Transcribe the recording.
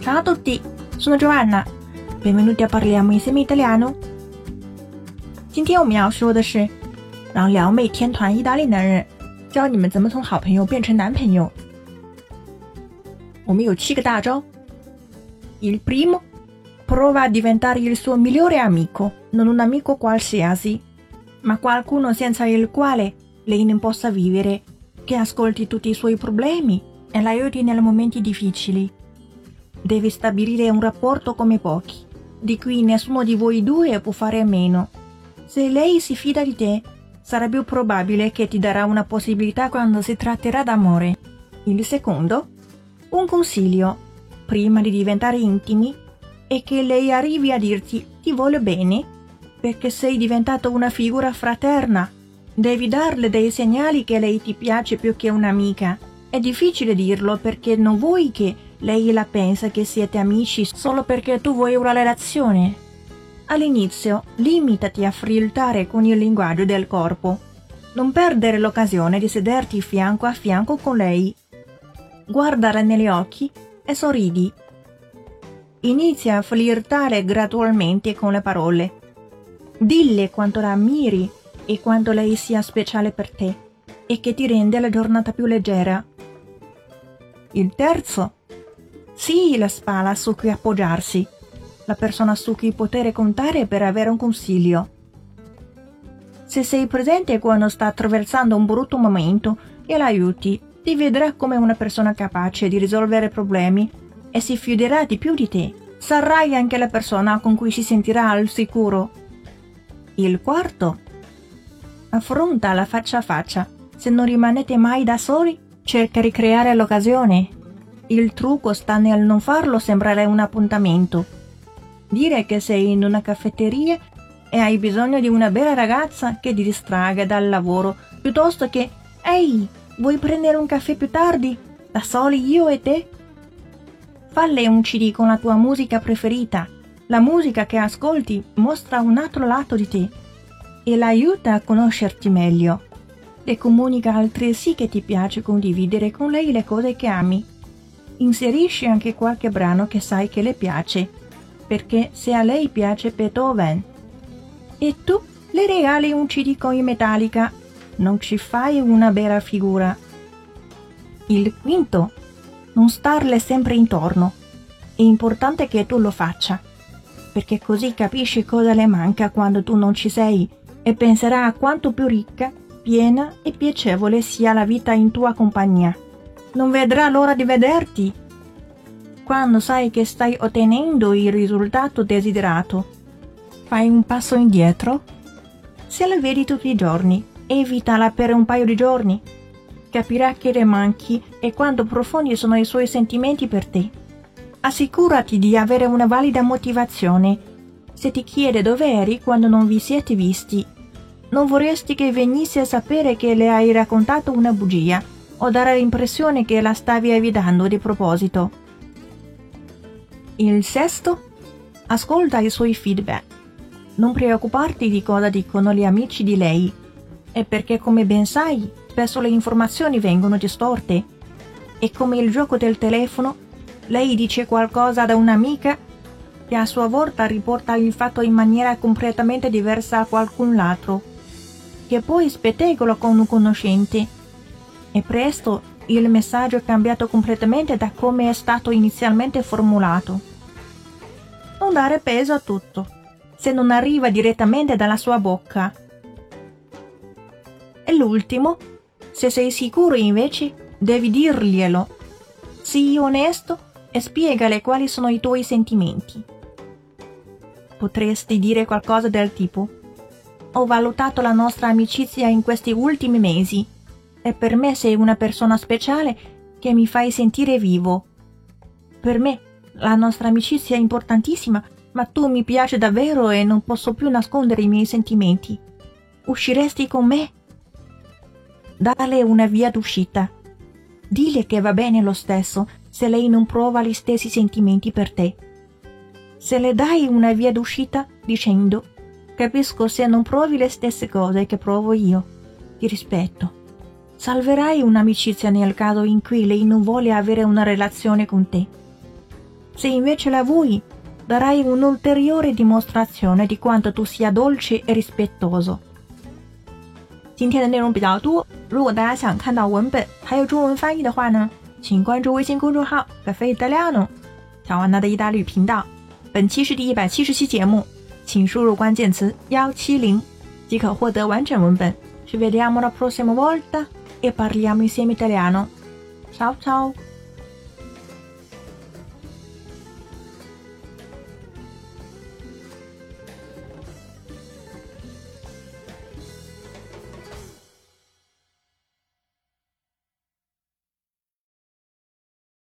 Ciao a tutti, sono Joanna，Benvenuti a Parliamo insieme italiano。今天我们要说的是，让撩妹天团意大利男人教你们怎么从好朋友变成男朋友。我们有七个大招。Il primo prova a diventare il suo migliore amico, non un amico qualsiasi, ma qualcuno senza il quale lei non possa vivere, che ascolti tutti i suoi problemi e l'aiuti nei momenti difficili. Devi stabilire un rapporto come pochi, di cui nessuno di voi due può fare a meno. Se lei si fida di te, sarà più probabile che ti darà una possibilità quando si tratterà d'amore. Il secondo, un consiglio. Prima di diventare intimi, è che lei arrivi a dirti ti voglio bene, perché sei diventato una figura fraterna. Devi darle dei segnali che lei ti piace più che un'amica. È difficile dirlo perché non vuoi che lei la pensa che siete amici solo perché tu vuoi una relazione. All'inizio limitati a flirtare con il linguaggio del corpo. Non perdere l'occasione di sederti fianco a fianco con lei. Guardala negli occhi e sorridi. Inizia a flirtare gradualmente con le parole. Dille quanto la ammiri e quanto lei sia speciale per te e che ti rende la giornata più leggera. Il terzo Sii la spalla su cui appoggiarsi, la persona su cui poter contare per avere un consiglio. Se sei presente quando sta attraversando un brutto momento e l'aiuti, ti vedrà come una persona capace di risolvere problemi e si fiderà di più di te. Sarai anche la persona con cui si sentirà al sicuro. Il quarto. Affronta la faccia a faccia. Se non rimanete mai da soli, cerca di creare l'occasione il trucco sta nel non farlo sembrare un appuntamento. Dire che sei in una caffetteria e hai bisogno di una bella ragazza che ti distragga dal lavoro, piuttosto che Ehi, vuoi prendere un caffè più tardi? Da soli io e te? Falle un CD con la tua musica preferita. La musica che ascolti mostra un altro lato di te e l'aiuta a conoscerti meglio. Le comunica altresì che ti piace condividere con lei le cose che ami inserisci anche qualche brano che sai che le piace, perché se a lei piace Beethoven e tu le regali un CD con i Metallica, non ci fai una bella figura. Il quinto, non starle sempre intorno. È importante che tu lo faccia, perché così capisci cosa le manca quando tu non ci sei e penserà a quanto più ricca, piena e piacevole sia la vita in tua compagnia non vedrà l'ora di vederti. Quando sai che stai ottenendo il risultato desiderato, fai un passo indietro. Se la vedi tutti i giorni, evitala per un paio di giorni. Capirà che le manchi e quanto profondi sono i suoi sentimenti per te. Assicurati di avere una valida motivazione. Se ti chiede dove eri quando non vi siete visti, non vorresti che venisse a sapere che le hai raccontato una bugia o dare l'impressione che la stavi evitando di proposito. Il sesto, ascolta i suoi feedback. Non preoccuparti di cosa dicono gli amici di lei, è perché come ben sai, spesso le informazioni vengono distorte. E come il gioco del telefono, lei dice qualcosa da un'amica che a sua volta riporta il fatto in maniera completamente diversa a qualcun altro, che poi spettegola con un conoscente e presto il messaggio è cambiato completamente da come è stato inizialmente formulato. Non dare peso a tutto, se non arriva direttamente dalla sua bocca. E l'ultimo, se sei sicuro invece, devi dirglielo. Sii onesto e spiegale quali sono i tuoi sentimenti. Potresti dire qualcosa del tipo Ho valutato la nostra amicizia in questi ultimi mesi e per me sei una persona speciale che mi fai sentire vivo. Per me la nostra amicizia è importantissima, ma tu mi piaci davvero e non posso più nascondere i miei sentimenti. Usciresti con me? Dale una via d'uscita. Dile che va bene lo stesso se lei non prova gli stessi sentimenti per te. Se le dai una via d'uscita dicendo capisco se non provi le stesse cose che provo io, ti rispetto salverai un'amicizia nel caso in cui lei non vuole avere una relazione con te. Se invece la vuoi, darai un'ulteriore dimostrazione di quanto tu sia dolce e rispettoso。今天的内容比较多，如果大家想看到文本还有中文翻译的话呢，请关注微信公众号“咖啡意大利诺”，乔安娜的意大利语频道。本期是第一百七十期节目，请输入关键词幺七零即可获得完整文本。Ci vediamo la prossima volta e parliamo insieme italiano. Ciao ciao!